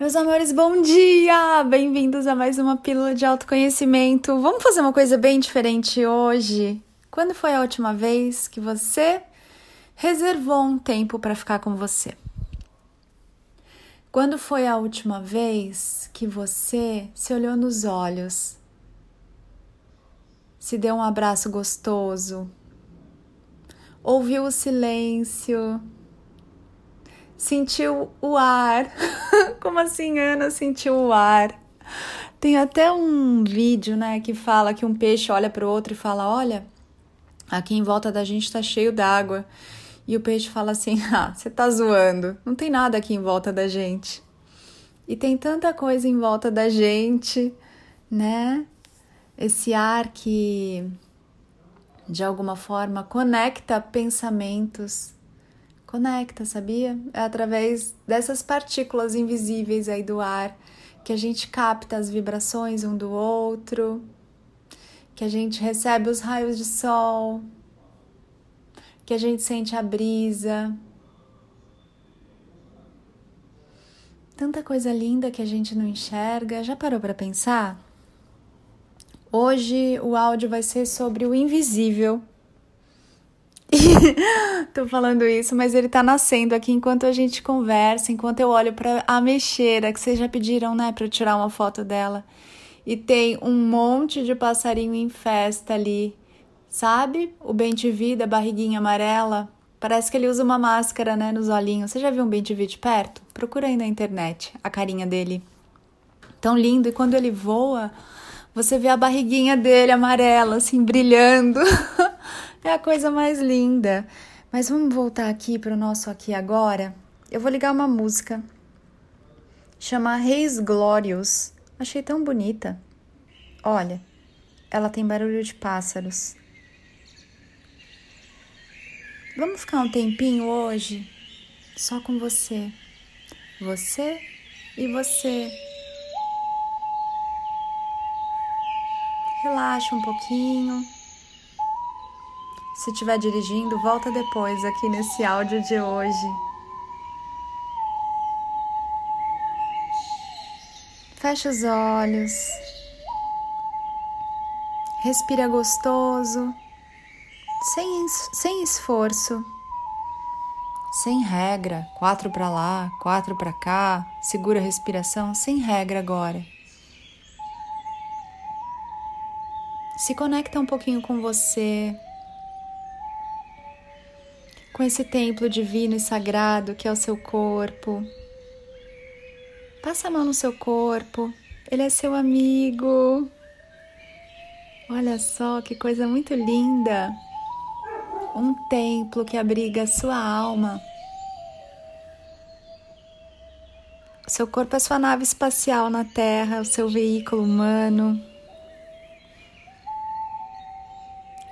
Meus amores, bom dia! Bem-vindos a mais uma pílula de autoconhecimento. Vamos fazer uma coisa bem diferente hoje? Quando foi a última vez que você reservou um tempo para ficar com você? Quando foi a última vez que você se olhou nos olhos, se deu um abraço gostoso, ouviu o silêncio, sentiu o ar. Como assim, Ana sentiu o ar? Tem até um vídeo, né, que fala que um peixe olha para o outro e fala: Olha, aqui em volta da gente está cheio d'água. E o peixe fala assim: Ah, você tá zoando, não tem nada aqui em volta da gente. E tem tanta coisa em volta da gente, né? Esse ar que de alguma forma conecta pensamentos, conecta, sabia? É através dessas partículas invisíveis aí do ar que a gente capta as vibrações um do outro, que a gente recebe os raios de sol, que a gente sente a brisa. Tanta coisa linda que a gente não enxerga. Já parou para pensar? Hoje o áudio vai ser sobre o invisível Tô falando isso, mas ele tá nascendo aqui enquanto a gente conversa, enquanto eu olho para a mexeira que vocês já pediram, né, para eu tirar uma foto dela. E tem um monte de passarinho em festa ali. Sabe? O bem de vida, barriguinha amarela. Parece que ele usa uma máscara, né, nos olhinhos. Você já viu um bem de de perto? Procura aí na internet a carinha dele. Tão lindo e quando ele voa, você vê a barriguinha dele amarela assim brilhando. É a coisa mais linda. Mas vamos voltar aqui para o nosso aqui agora. Eu vou ligar uma música. Chama Reis Glórios. Achei tão bonita. Olha, ela tem barulho de pássaros. Vamos ficar um tempinho hoje só com você. Você e você. Relaxa um pouquinho. Se estiver dirigindo, volta depois aqui nesse áudio de hoje. Fecha os olhos. Respira gostoso, sem, sem esforço, sem regra. Quatro para lá, quatro para cá. Segura a respiração, sem regra agora. Se conecta um pouquinho com você, com esse templo divino e sagrado que é o seu corpo. Passa a mão no seu corpo, ele é seu amigo. Olha só que coisa muito linda! Um templo que abriga a sua alma. O seu corpo é sua nave espacial na Terra, o seu veículo humano.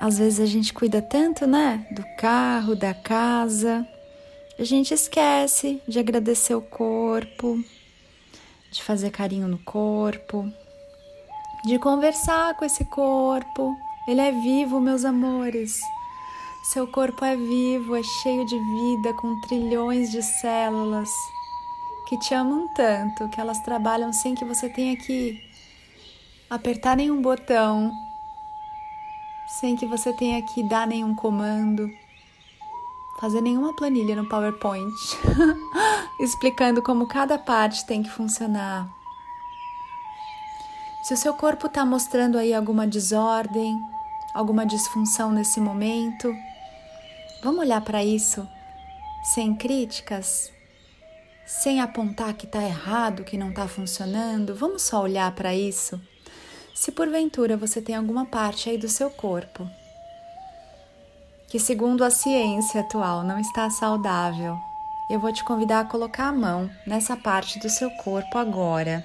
Às vezes a gente cuida tanto, né? Do carro, da casa. A gente esquece de agradecer o corpo, de fazer carinho no corpo, de conversar com esse corpo. Ele é vivo, meus amores. Seu corpo é vivo, é cheio de vida, com trilhões de células que te amam tanto, que elas trabalham sem que você tenha que apertar nenhum botão sem que você tenha que dar nenhum comando, fazer nenhuma planilha no PowerPoint, explicando como cada parte tem que funcionar. Se o seu corpo está mostrando aí alguma desordem, alguma disfunção nesse momento, vamos olhar para isso sem críticas, sem apontar que está errado, que não está funcionando. Vamos só olhar para isso se porventura você tem alguma parte aí do seu corpo que, segundo a ciência atual, não está saudável, eu vou te convidar a colocar a mão nessa parte do seu corpo agora.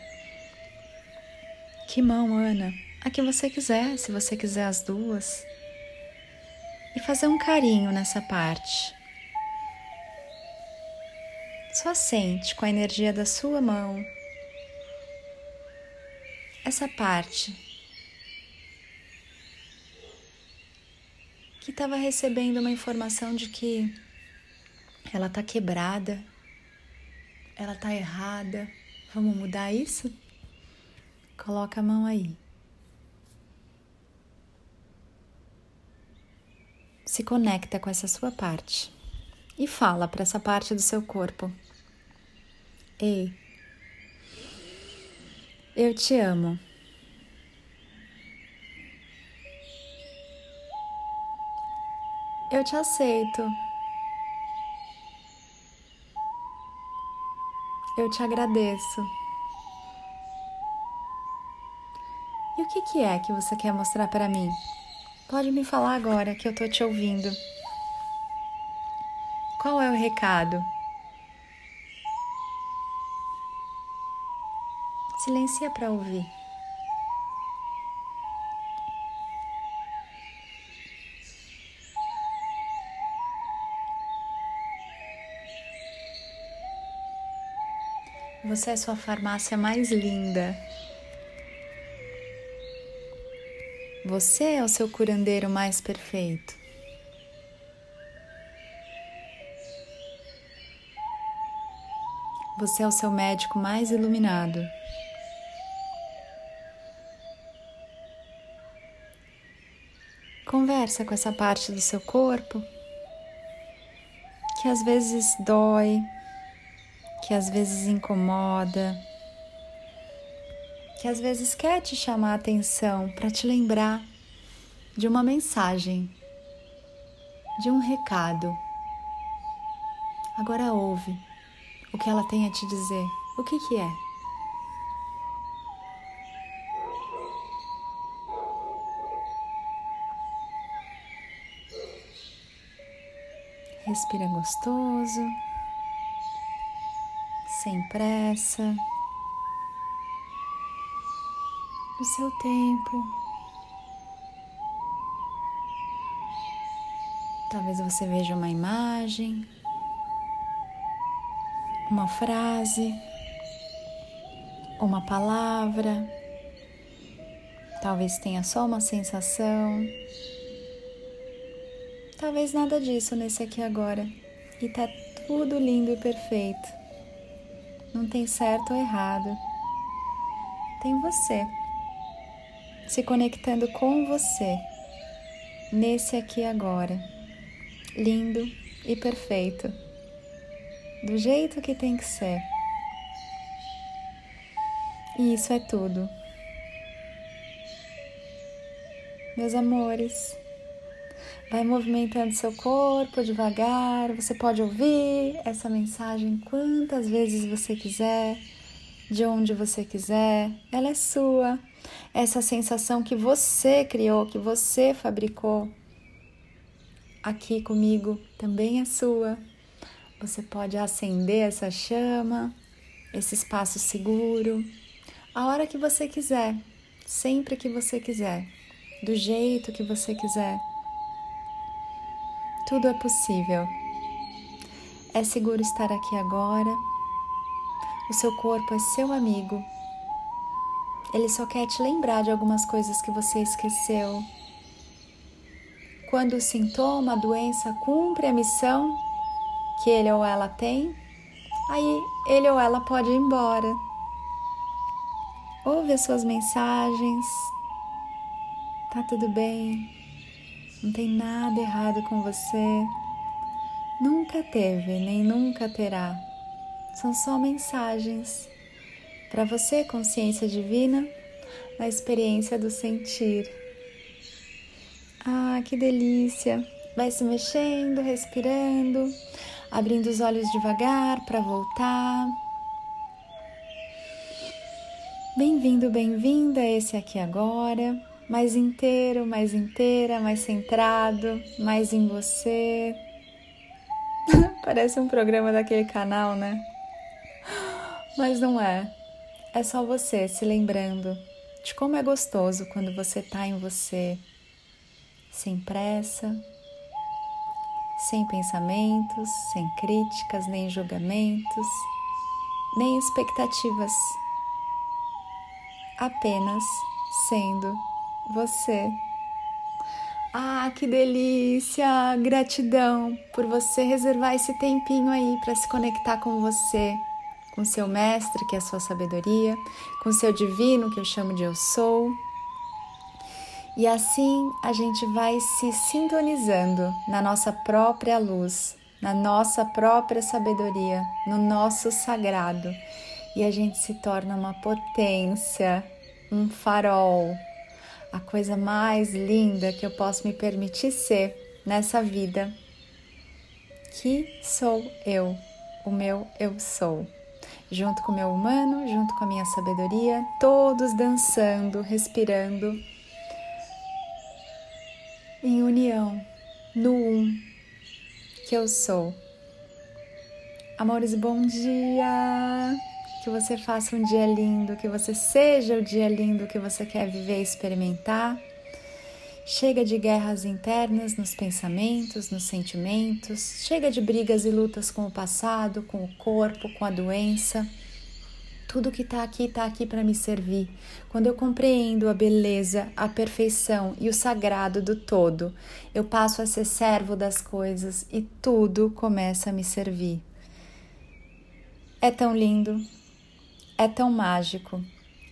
Que mão, Ana? A que você quiser, se você quiser as duas. E fazer um carinho nessa parte. Só sente com a energia da sua mão essa parte que estava recebendo uma informação de que ela está quebrada, ela está errada, Vamos mudar isso? Coloca a mão aí. Se conecta com essa sua parte e fala para essa parte do seu corpo: Ei, eu te amo. Eu te aceito. Eu te agradeço. E o que, que é que você quer mostrar para mim? Pode me falar agora que eu tô te ouvindo. Qual é o recado? Silencia para ouvir. Você é sua farmácia mais linda. Você é o seu curandeiro mais perfeito. Você é o seu médico mais iluminado. Conversa com essa parte do seu corpo que às vezes dói, que às vezes incomoda, que às vezes quer te chamar a atenção para te lembrar de uma mensagem, de um recado. Agora ouve o que ela tem a te dizer. O que, que é? Respira gostoso sem pressa, no seu tempo. Talvez você veja uma imagem, uma frase, uma palavra, talvez tenha só uma sensação, talvez nada disso nesse aqui agora e tá tudo lindo e perfeito. Não tem certo ou errado. Tem você. Se conectando com você. Nesse aqui agora. Lindo e perfeito. Do jeito que tem que ser. E isso é tudo. Meus amores. Vai movimentando seu corpo devagar. Você pode ouvir essa mensagem quantas vezes você quiser, de onde você quiser. Ela é sua. Essa sensação que você criou, que você fabricou aqui comigo também é sua. Você pode acender essa chama, esse espaço seguro, a hora que você quiser, sempre que você quiser, do jeito que você quiser. Tudo é possível. É seguro estar aqui agora. O seu corpo é seu amigo. Ele só quer te lembrar de algumas coisas que você esqueceu. Quando o sintoma, a doença cumpre a missão que ele ou ela tem, aí ele ou ela pode ir embora. Ouve as suas mensagens. Tá tudo bem. Não tem nada errado com você. Nunca teve, nem nunca terá. São só mensagens para você, consciência divina, na experiência do sentir. Ah, que delícia! Vai se mexendo, respirando, abrindo os olhos devagar para voltar. Bem-vindo, bem-vinda a esse aqui agora mais inteiro, mais inteira, mais centrado, mais em você. Parece um programa daquele canal, né? Mas não é. É só você se lembrando de como é gostoso quando você tá em você, sem pressa, sem pensamentos, sem críticas, nem julgamentos, nem expectativas, apenas sendo você. Ah, que delícia! Gratidão por você reservar esse tempinho aí para se conectar com você, com seu mestre, que é a sua sabedoria, com seu divino, que eu chamo de eu sou. E assim a gente vai se sintonizando na nossa própria luz, na nossa própria sabedoria, no nosso sagrado. E a gente se torna uma potência, um farol, a coisa mais linda que eu posso me permitir ser nessa vida, que sou eu, o meu eu sou junto com o meu humano, junto com a minha sabedoria, todos dançando, respirando em união, no um que eu sou. Amores, bom dia! Que você faça um dia lindo, que você seja o dia lindo que você quer viver e experimentar. Chega de guerras internas nos pensamentos, nos sentimentos, chega de brigas e lutas com o passado, com o corpo, com a doença. Tudo que está aqui está aqui para me servir. Quando eu compreendo a beleza, a perfeição e o sagrado do todo, eu passo a ser servo das coisas e tudo começa a me servir. É tão lindo, é tão mágico,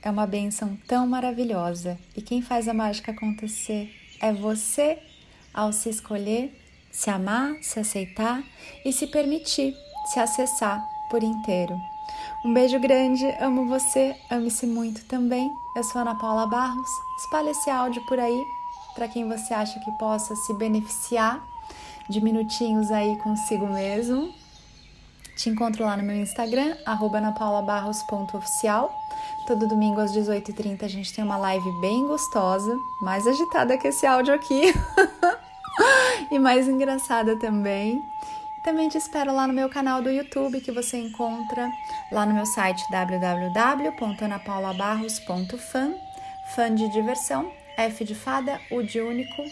é uma benção tão maravilhosa e quem faz a mágica acontecer é você ao se escolher, se amar, se aceitar e se permitir se acessar por inteiro. Um beijo grande, amo você, ame-se muito também. Eu sou Ana Paula Barros. Espalhe esse áudio por aí para quem você acha que possa se beneficiar de minutinhos aí consigo mesmo. Te encontro lá no meu Instagram, anapaulabarros.oficial. Todo domingo às 18h30 a gente tem uma live bem gostosa, mais agitada que esse áudio aqui e mais engraçada também. Também te espero lá no meu canal do YouTube, que você encontra lá no meu site www.anapaulabarros.fan, fã de diversão, F de fada, U de único,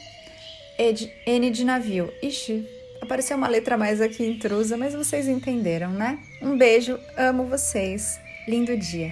e de, N de navio. Ixi, apareceu uma letra mais aqui intrusa, mas vocês entenderam, né? Um beijo, amo vocês, lindo dia.